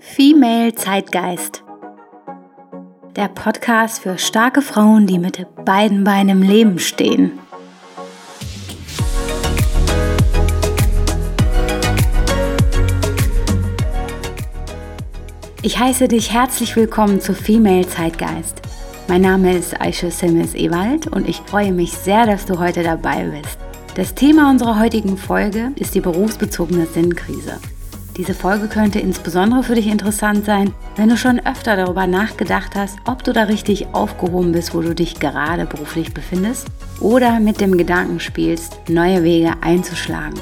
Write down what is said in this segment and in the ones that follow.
Female Zeitgeist. Der Podcast für starke Frauen, die mit beiden Beinen im Leben stehen. Ich heiße dich herzlich willkommen zu Female Zeitgeist. Mein Name ist Aisha Simmons Ewald und ich freue mich sehr, dass du heute dabei bist. Das Thema unserer heutigen Folge ist die berufsbezogene Sinnkrise. Diese Folge könnte insbesondere für dich interessant sein, wenn du schon öfter darüber nachgedacht hast, ob du da richtig aufgehoben bist, wo du dich gerade beruflich befindest, oder mit dem Gedanken spielst, neue Wege einzuschlagen.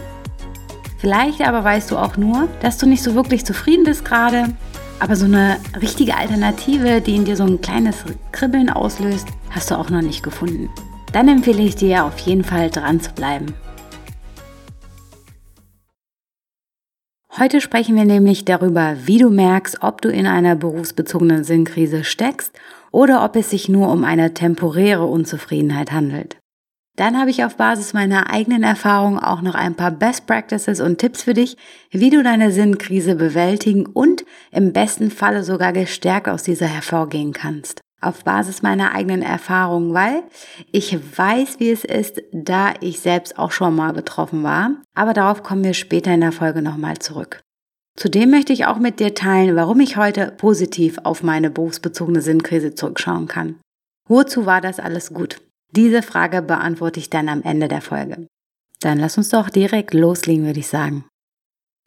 Vielleicht aber weißt du auch nur, dass du nicht so wirklich zufrieden bist gerade, aber so eine richtige Alternative, die in dir so ein kleines Kribbeln auslöst, hast du auch noch nicht gefunden dann empfehle ich dir auf jeden Fall dran zu bleiben. Heute sprechen wir nämlich darüber, wie du merkst, ob du in einer berufsbezogenen Sinnkrise steckst oder ob es sich nur um eine temporäre Unzufriedenheit handelt. Dann habe ich auf Basis meiner eigenen Erfahrung auch noch ein paar Best Practices und Tipps für dich, wie du deine Sinnkrise bewältigen und im besten Falle sogar gestärkt aus dieser hervorgehen kannst auf Basis meiner eigenen Erfahrungen, weil ich weiß, wie es ist, da ich selbst auch schon mal betroffen war. Aber darauf kommen wir später in der Folge nochmal zurück. Zudem möchte ich auch mit dir teilen, warum ich heute positiv auf meine berufsbezogene Sinnkrise zurückschauen kann. Wozu war das alles gut? Diese Frage beantworte ich dann am Ende der Folge. Dann lass uns doch direkt loslegen, würde ich sagen.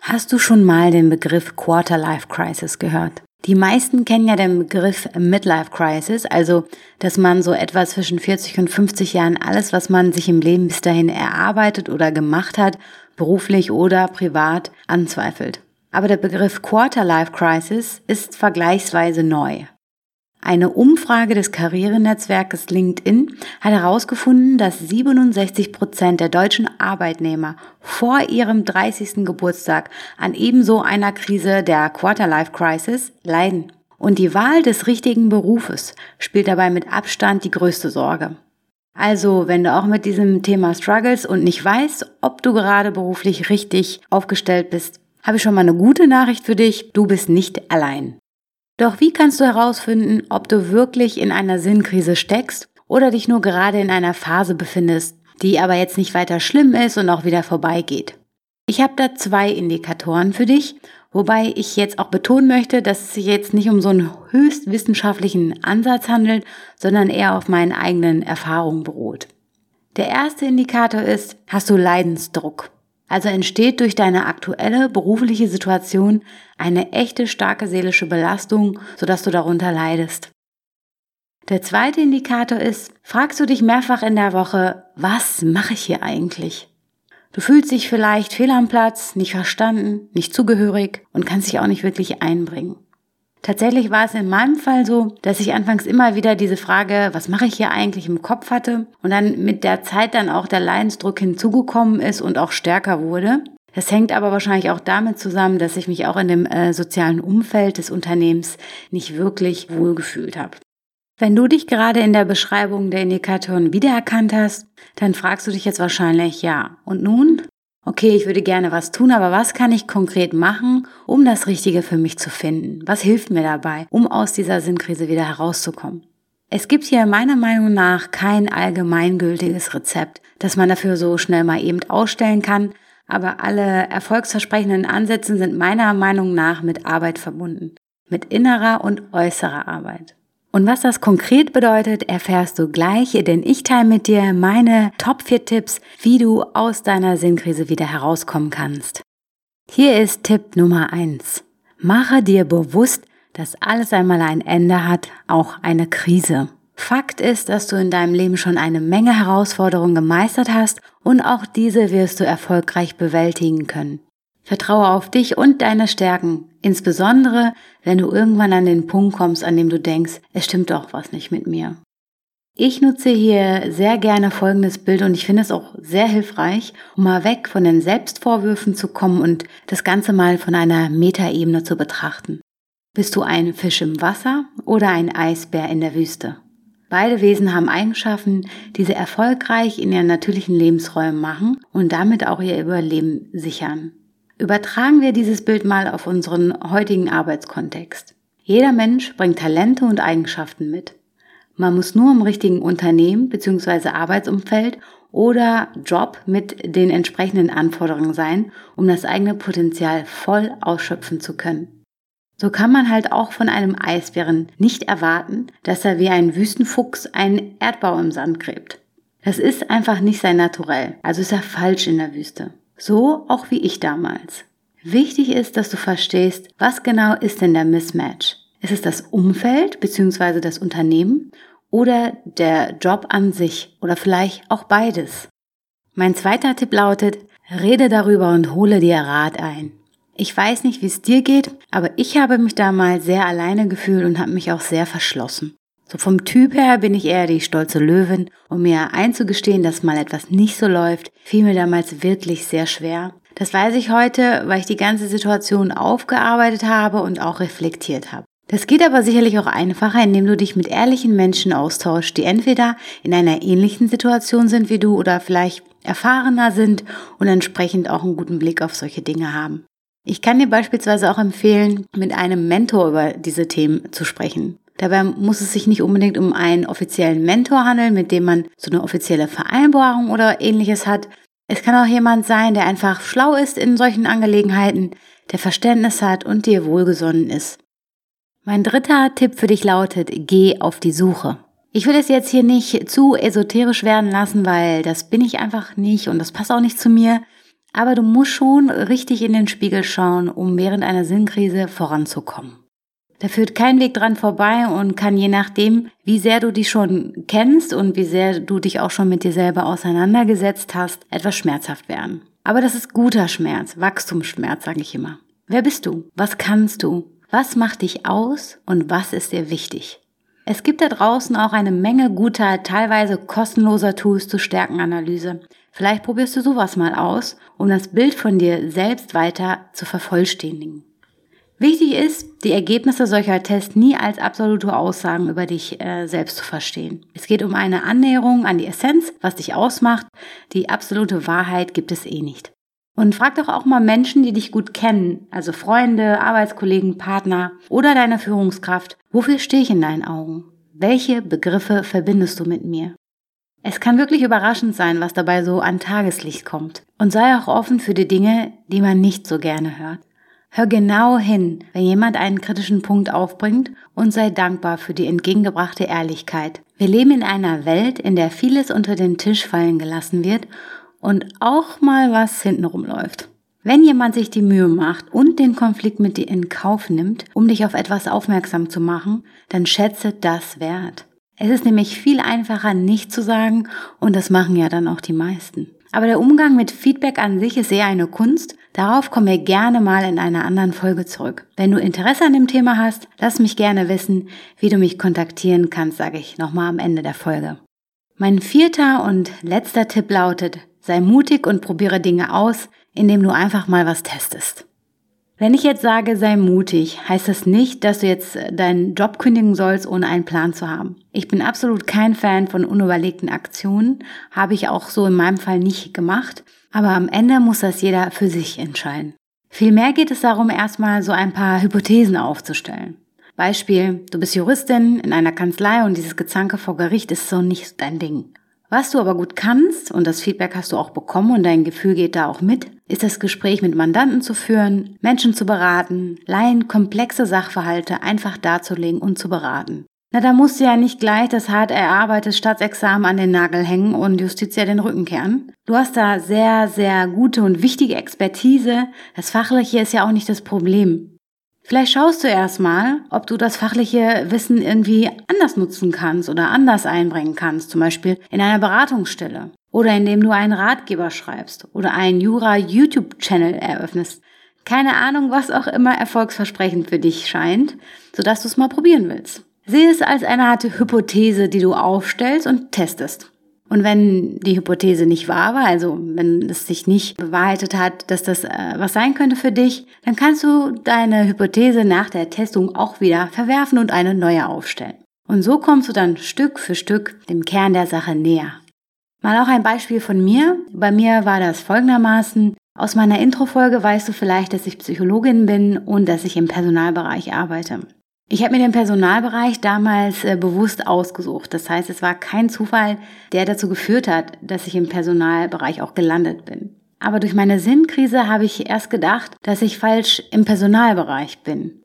Hast du schon mal den Begriff Quarter Life Crisis gehört? Die meisten kennen ja den Begriff Midlife Crisis, also dass man so etwa zwischen 40 und 50 Jahren alles, was man sich im Leben bis dahin erarbeitet oder gemacht hat, beruflich oder privat, anzweifelt. Aber der Begriff Quarter Life Crisis ist vergleichsweise neu. Eine Umfrage des Karrierenetzwerkes LinkedIn hat herausgefunden, dass 67 Prozent der deutschen Arbeitnehmer vor ihrem 30. Geburtstag an ebenso einer Krise der Quarterlife Crisis leiden. Und die Wahl des richtigen Berufes spielt dabei mit Abstand die größte Sorge. Also, wenn du auch mit diesem Thema struggles und nicht weißt, ob du gerade beruflich richtig aufgestellt bist, habe ich schon mal eine gute Nachricht für dich. Du bist nicht allein. Doch wie kannst du herausfinden, ob du wirklich in einer Sinnkrise steckst oder dich nur gerade in einer Phase befindest, die aber jetzt nicht weiter schlimm ist und auch wieder vorbeigeht? Ich habe da zwei Indikatoren für dich, wobei ich jetzt auch betonen möchte, dass es sich jetzt nicht um so einen höchst wissenschaftlichen Ansatz handelt, sondern eher auf meinen eigenen Erfahrungen beruht. Der erste Indikator ist, hast du Leidensdruck? Also entsteht durch deine aktuelle berufliche Situation eine echte starke seelische Belastung, sodass du darunter leidest. Der zweite Indikator ist, fragst du dich mehrfach in der Woche, was mache ich hier eigentlich? Du fühlst dich vielleicht fehl am Platz, nicht verstanden, nicht zugehörig und kannst dich auch nicht wirklich einbringen. Tatsächlich war es in meinem Fall so, dass ich anfangs immer wieder diese Frage, was mache ich hier eigentlich im Kopf hatte und dann mit der Zeit dann auch der Leidensdruck hinzugekommen ist und auch stärker wurde. Das hängt aber wahrscheinlich auch damit zusammen, dass ich mich auch in dem äh, sozialen Umfeld des Unternehmens nicht wirklich wohlgefühlt habe. Wenn du dich gerade in der Beschreibung der Indikatoren wiedererkannt hast, dann fragst du dich jetzt wahrscheinlich, ja, und nun? Okay, ich würde gerne was tun, aber was kann ich konkret machen, um das Richtige für mich zu finden? Was hilft mir dabei, um aus dieser Sinnkrise wieder herauszukommen? Es gibt hier meiner Meinung nach kein allgemeingültiges Rezept, das man dafür so schnell mal eben ausstellen kann, aber alle erfolgsversprechenden Ansätze sind meiner Meinung nach mit Arbeit verbunden, mit innerer und äußerer Arbeit. Und was das konkret bedeutet, erfährst du gleich, denn ich teile mit dir meine Top 4 Tipps, wie du aus deiner Sinnkrise wieder herauskommen kannst. Hier ist Tipp Nummer 1. Mache dir bewusst, dass alles einmal ein Ende hat, auch eine Krise. Fakt ist, dass du in deinem Leben schon eine Menge Herausforderungen gemeistert hast und auch diese wirst du erfolgreich bewältigen können. Vertraue auf dich und deine Stärken, insbesondere wenn du irgendwann an den Punkt kommst, an dem du denkst, es stimmt doch was nicht mit mir. Ich nutze hier sehr gerne folgendes Bild und ich finde es auch sehr hilfreich, um mal weg von den Selbstvorwürfen zu kommen und das Ganze mal von einer Metaebene zu betrachten. Bist du ein Fisch im Wasser oder ein Eisbär in der Wüste? Beide Wesen haben Eigenschaften, die sie erfolgreich in ihren natürlichen Lebensräumen machen und damit auch ihr Überleben sichern. Übertragen wir dieses Bild mal auf unseren heutigen Arbeitskontext. Jeder Mensch bringt Talente und Eigenschaften mit. Man muss nur im richtigen Unternehmen bzw. Arbeitsumfeld oder Job mit den entsprechenden Anforderungen sein, um das eigene Potenzial voll ausschöpfen zu können. So kann man halt auch von einem Eisbären nicht erwarten, dass er wie ein Wüstenfuchs einen Erdbau im Sand gräbt. Das ist einfach nicht sein Naturell, also ist er falsch in der Wüste. So auch wie ich damals. Wichtig ist, dass du verstehst, was genau ist denn der Mismatch? Ist es das Umfeld bzw. das Unternehmen oder der Job an sich oder vielleicht auch beides. Mein zweiter Tipp lautet, rede darüber und hole dir Rat ein. Ich weiß nicht, wie es dir geht, aber ich habe mich da mal sehr alleine gefühlt und habe mich auch sehr verschlossen. So vom Typ her bin ich eher die stolze Löwin und mir einzugestehen, dass mal etwas nicht so läuft, fiel mir damals wirklich sehr schwer. Das weiß ich heute, weil ich die ganze Situation aufgearbeitet habe und auch reflektiert habe. Das geht aber sicherlich auch einfacher, indem du dich mit ehrlichen Menschen austauschst, die entweder in einer ähnlichen Situation sind wie du oder vielleicht erfahrener sind und entsprechend auch einen guten Blick auf solche Dinge haben. Ich kann dir beispielsweise auch empfehlen, mit einem Mentor über diese Themen zu sprechen. Dabei muss es sich nicht unbedingt um einen offiziellen Mentor handeln, mit dem man so eine offizielle Vereinbarung oder ähnliches hat. Es kann auch jemand sein, der einfach schlau ist in solchen Angelegenheiten, der Verständnis hat und dir wohlgesonnen ist. Mein dritter Tipp für dich lautet, geh auf die Suche. Ich will es jetzt hier nicht zu esoterisch werden lassen, weil das bin ich einfach nicht und das passt auch nicht zu mir. Aber du musst schon richtig in den Spiegel schauen, um während einer Sinnkrise voranzukommen. Da führt kein Weg dran vorbei und kann je nachdem, wie sehr du dich schon kennst und wie sehr du dich auch schon mit dir selber auseinandergesetzt hast, etwas schmerzhaft werden. Aber das ist guter Schmerz, Wachstumsschmerz, sage ich immer. Wer bist du? Was kannst du? Was macht dich aus und was ist dir wichtig? Es gibt da draußen auch eine Menge guter, teilweise kostenloser Tools zur Stärkenanalyse. Vielleicht probierst du sowas mal aus, um das Bild von dir selbst weiter zu vervollständigen. Wichtig ist, die Ergebnisse solcher Tests nie als absolute Aussagen über dich äh, selbst zu verstehen. Es geht um eine Annäherung an die Essenz, was dich ausmacht. Die absolute Wahrheit gibt es eh nicht. Und frag doch auch mal Menschen, die dich gut kennen, also Freunde, Arbeitskollegen, Partner oder deine Führungskraft, wofür stehe ich in deinen Augen? Welche Begriffe verbindest du mit mir? Es kann wirklich überraschend sein, was dabei so an Tageslicht kommt. Und sei auch offen für die Dinge, die man nicht so gerne hört. Hör genau hin, wenn jemand einen kritischen Punkt aufbringt und sei dankbar für die entgegengebrachte Ehrlichkeit. Wir leben in einer Welt, in der vieles unter den Tisch fallen gelassen wird und auch mal was hintenrum läuft. Wenn jemand sich die Mühe macht und den Konflikt mit dir in Kauf nimmt, um dich auf etwas aufmerksam zu machen, dann schätze das wert. Es ist nämlich viel einfacher, nicht zu sagen, und das machen ja dann auch die meisten. Aber der Umgang mit Feedback an sich ist eher eine Kunst. Darauf kommen wir gerne mal in einer anderen Folge zurück. Wenn du Interesse an dem Thema hast, lass mich gerne wissen. Wie du mich kontaktieren kannst, sage ich nochmal am Ende der Folge. Mein vierter und letzter Tipp lautet, Sei mutig und probiere Dinge aus, indem du einfach mal was testest. Wenn ich jetzt sage, sei mutig, heißt das nicht, dass du jetzt deinen Job kündigen sollst, ohne einen Plan zu haben. Ich bin absolut kein Fan von unüberlegten Aktionen, habe ich auch so in meinem Fall nicht gemacht, aber am Ende muss das jeder für sich entscheiden. Vielmehr geht es darum, erstmal so ein paar Hypothesen aufzustellen. Beispiel, du bist Juristin in einer Kanzlei und dieses Gezanke vor Gericht ist so nicht dein Ding. Was du aber gut kannst, und das Feedback hast du auch bekommen und dein Gefühl geht da auch mit, ist das Gespräch mit Mandanten zu führen, Menschen zu beraten, Laien komplexe Sachverhalte einfach darzulegen und zu beraten. Na, da musst du ja nicht gleich das hart erarbeitete Staatsexamen an den Nagel hängen und Justitia den Rücken kehren. Du hast da sehr, sehr gute und wichtige Expertise. Das Fachliche ist ja auch nicht das Problem. Vielleicht schaust du erstmal, ob du das fachliche Wissen irgendwie anders nutzen kannst oder anders einbringen kannst, zum Beispiel in einer Beratungsstelle oder indem du einen Ratgeber schreibst oder einen Jura-YouTube-Channel eröffnest. Keine Ahnung, was auch immer erfolgsversprechend für dich scheint, sodass du es mal probieren willst. Sehe es als eine Art Hypothese, die du aufstellst und testest. Und wenn die Hypothese nicht wahr war, also wenn es sich nicht bewahrheitet hat, dass das äh, was sein könnte für dich, dann kannst du deine Hypothese nach der Testung auch wieder verwerfen und eine neue aufstellen. Und so kommst du dann Stück für Stück dem Kern der Sache näher. Mal auch ein Beispiel von mir. Bei mir war das folgendermaßen. Aus meiner Intro-Folge weißt du vielleicht, dass ich Psychologin bin und dass ich im Personalbereich arbeite. Ich habe mir den Personalbereich damals äh, bewusst ausgesucht. Das heißt, es war kein Zufall, der dazu geführt hat, dass ich im Personalbereich auch gelandet bin. Aber durch meine Sinnkrise habe ich erst gedacht, dass ich falsch im Personalbereich bin.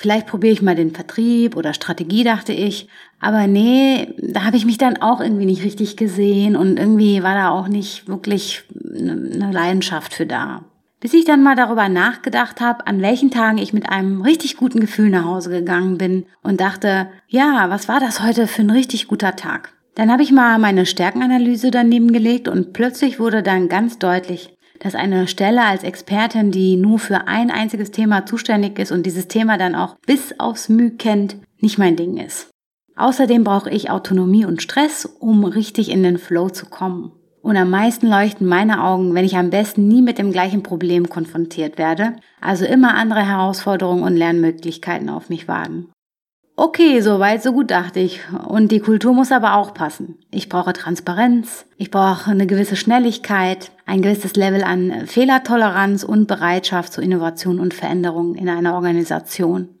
Vielleicht probiere ich mal den Vertrieb oder Strategie, dachte ich. Aber nee, da habe ich mich dann auch irgendwie nicht richtig gesehen und irgendwie war da auch nicht wirklich eine Leidenschaft für da. Bis ich dann mal darüber nachgedacht habe, an welchen Tagen ich mit einem richtig guten Gefühl nach Hause gegangen bin und dachte, ja, was war das heute für ein richtig guter Tag? Dann habe ich mal meine Stärkenanalyse daneben gelegt und plötzlich wurde dann ganz deutlich, dass eine Stelle als Expertin, die nur für ein einziges Thema zuständig ist und dieses Thema dann auch bis aufs Mühe kennt, nicht mein Ding ist. Außerdem brauche ich Autonomie und Stress, um richtig in den Flow zu kommen. Und am meisten leuchten meine Augen, wenn ich am besten nie mit dem gleichen Problem konfrontiert werde, also immer andere Herausforderungen und Lernmöglichkeiten auf mich warten. Okay, soweit, so gut dachte ich. Und die Kultur muss aber auch passen. Ich brauche Transparenz, ich brauche eine gewisse Schnelligkeit, ein gewisses Level an Fehlertoleranz und Bereitschaft zur Innovation und Veränderung in einer Organisation.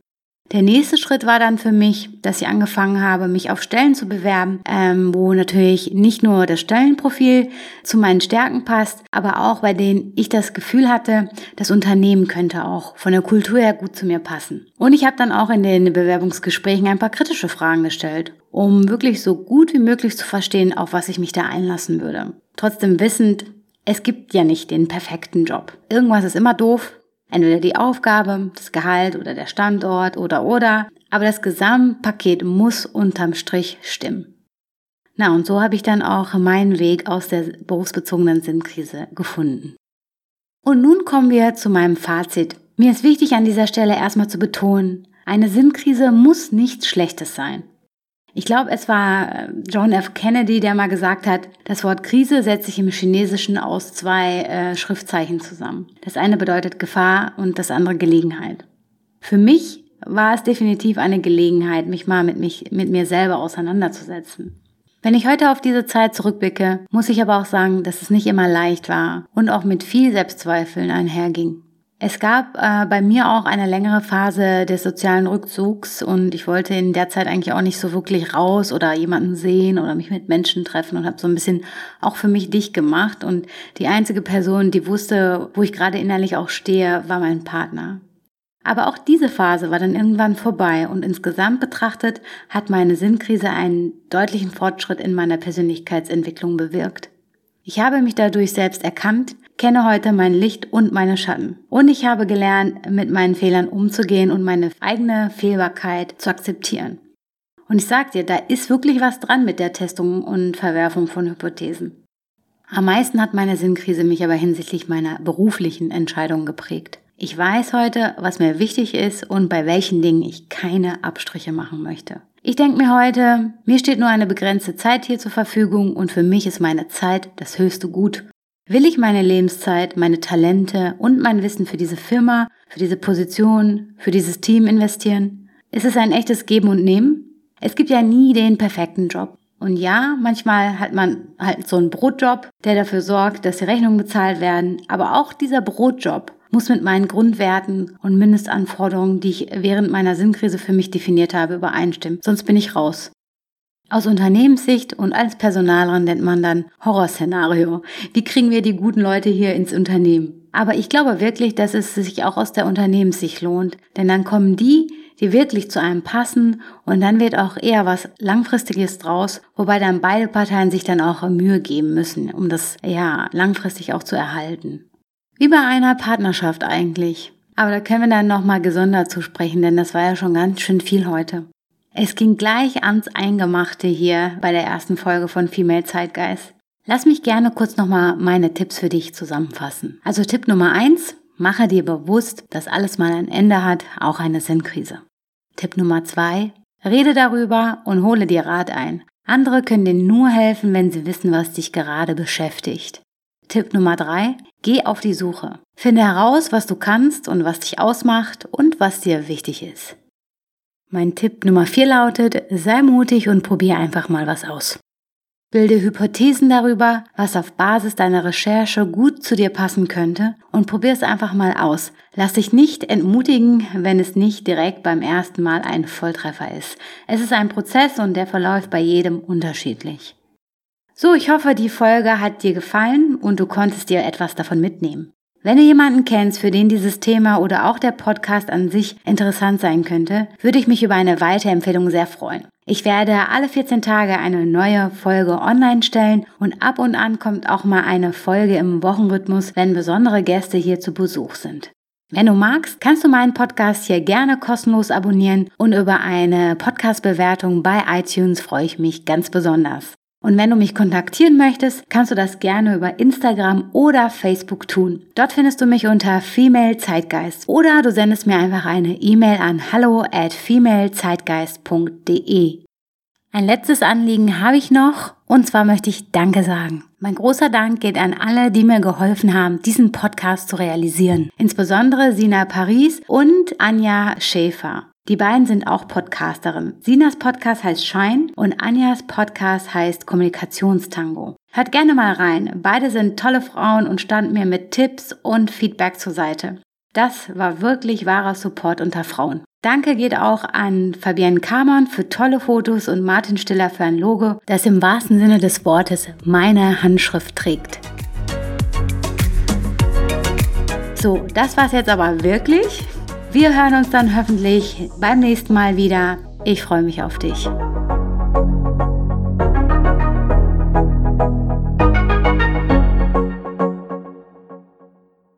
Der nächste Schritt war dann für mich, dass ich angefangen habe, mich auf Stellen zu bewerben, ähm, wo natürlich nicht nur das Stellenprofil zu meinen Stärken passt, aber auch bei denen ich das Gefühl hatte, das Unternehmen könnte auch von der Kultur her gut zu mir passen. Und ich habe dann auch in den Bewerbungsgesprächen ein paar kritische Fragen gestellt, um wirklich so gut wie möglich zu verstehen, auf was ich mich da einlassen würde. Trotzdem wissend, es gibt ja nicht den perfekten Job. Irgendwas ist immer doof, Entweder die Aufgabe, das Gehalt oder der Standort oder oder, aber das Gesamtpaket muss unterm Strich stimmen. Na, und so habe ich dann auch meinen Weg aus der berufsbezogenen Sinnkrise gefunden. Und nun kommen wir zu meinem Fazit. Mir ist wichtig an dieser Stelle erstmal zu betonen, eine Sinnkrise muss nichts Schlechtes sein. Ich glaube, es war äh, John F. Kennedy, der mal gesagt hat, das Wort Krise setzt sich im Chinesischen aus zwei äh, Schriftzeichen zusammen. Das eine bedeutet Gefahr und das andere Gelegenheit. Für mich war es definitiv eine Gelegenheit, mich mal mit, mich, mit mir selber auseinanderzusetzen. Wenn ich heute auf diese Zeit zurückblicke, muss ich aber auch sagen, dass es nicht immer leicht war und auch mit viel Selbstzweifeln einherging. Es gab äh, bei mir auch eine längere Phase des sozialen Rückzugs und ich wollte in der Zeit eigentlich auch nicht so wirklich raus oder jemanden sehen oder mich mit Menschen treffen und habe so ein bisschen auch für mich dicht gemacht und die einzige Person, die wusste, wo ich gerade innerlich auch stehe, war mein Partner. Aber auch diese Phase war dann irgendwann vorbei und insgesamt betrachtet hat meine Sinnkrise einen deutlichen Fortschritt in meiner Persönlichkeitsentwicklung bewirkt. Ich habe mich dadurch selbst erkannt, kenne heute mein Licht und meine Schatten. Und ich habe gelernt, mit meinen Fehlern umzugehen und meine eigene Fehlbarkeit zu akzeptieren. Und ich sag dir, da ist wirklich was dran mit der Testung und Verwerfung von Hypothesen. Am meisten hat meine Sinnkrise mich aber hinsichtlich meiner beruflichen Entscheidungen geprägt. Ich weiß heute, was mir wichtig ist und bei welchen Dingen ich keine Abstriche machen möchte. Ich denke mir heute, mir steht nur eine begrenzte Zeit hier zur Verfügung und für mich ist meine Zeit das höchste Gut. Will ich meine Lebenszeit, meine Talente und mein Wissen für diese Firma, für diese Position, für dieses Team investieren? Ist es ein echtes Geben und Nehmen? Es gibt ja nie den perfekten Job. Und ja, manchmal hat man halt so einen Brotjob, der dafür sorgt, dass die Rechnungen bezahlt werden. Aber auch dieser Brotjob muss mit meinen Grundwerten und Mindestanforderungen, die ich während meiner Sinnkrise für mich definiert habe, übereinstimmen. Sonst bin ich raus. Aus Unternehmenssicht und als Personalerin nennt man dann Horrorszenario. Wie kriegen wir die guten Leute hier ins Unternehmen? Aber ich glaube wirklich, dass es sich auch aus der Unternehmenssicht lohnt, denn dann kommen die, die wirklich zu einem passen und dann wird auch eher was Langfristiges draus, wobei dann beide Parteien sich dann auch Mühe geben müssen, um das ja langfristig auch zu erhalten. Wie bei einer Partnerschaft eigentlich. Aber da können wir dann nochmal gesondert zu sprechen, denn das war ja schon ganz schön viel heute. Es ging gleich ans Eingemachte hier bei der ersten Folge von Female Zeitgeist. Lass mich gerne kurz nochmal meine Tipps für dich zusammenfassen. Also Tipp Nummer eins: mache dir bewusst, dass alles mal ein Ende hat, auch eine Sinnkrise. Tipp Nummer zwei: rede darüber und hole dir Rat ein. Andere können dir nur helfen, wenn sie wissen, was dich gerade beschäftigt. Tipp Nummer drei, geh auf die Suche. Finde heraus, was du kannst und was dich ausmacht und was dir wichtig ist. Mein Tipp Nummer vier lautet, sei mutig und probier einfach mal was aus. Bilde Hypothesen darüber, was auf Basis deiner Recherche gut zu dir passen könnte und probier es einfach mal aus. Lass dich nicht entmutigen, wenn es nicht direkt beim ersten Mal ein Volltreffer ist. Es ist ein Prozess und der verläuft bei jedem unterschiedlich. So, ich hoffe, die Folge hat dir gefallen und du konntest dir etwas davon mitnehmen. Wenn du jemanden kennst, für den dieses Thema oder auch der Podcast an sich interessant sein könnte, würde ich mich über eine Weiterempfehlung sehr freuen. Ich werde alle 14 Tage eine neue Folge online stellen und ab und an kommt auch mal eine Folge im Wochenrhythmus, wenn besondere Gäste hier zu Besuch sind. Wenn du magst, kannst du meinen Podcast hier gerne kostenlos abonnieren und über eine Podcast-Bewertung bei iTunes freue ich mich ganz besonders. Und wenn du mich kontaktieren möchtest, kannst du das gerne über Instagram oder Facebook tun. Dort findest du mich unter Female Zeitgeist oder du sendest mir einfach eine E-Mail an hallo at femalezeitgeist.de. Ein letztes Anliegen habe ich noch und zwar möchte ich Danke sagen. Mein großer Dank geht an alle, die mir geholfen haben, diesen Podcast zu realisieren. Insbesondere Sina Paris und Anja Schäfer. Die beiden sind auch Podcasterin. Sinas Podcast heißt Shine und Anjas Podcast heißt Kommunikationstango. Hört gerne mal rein. Beide sind tolle Frauen und standen mir mit Tipps und Feedback zur Seite. Das war wirklich wahrer Support unter Frauen. Danke geht auch an Fabienne Kamann für tolle Fotos und Martin Stiller für ein Logo, das im wahrsten Sinne des Wortes meine Handschrift trägt. So, das war's jetzt aber wirklich. Wir hören uns dann hoffentlich beim nächsten Mal wieder. Ich freue mich auf dich.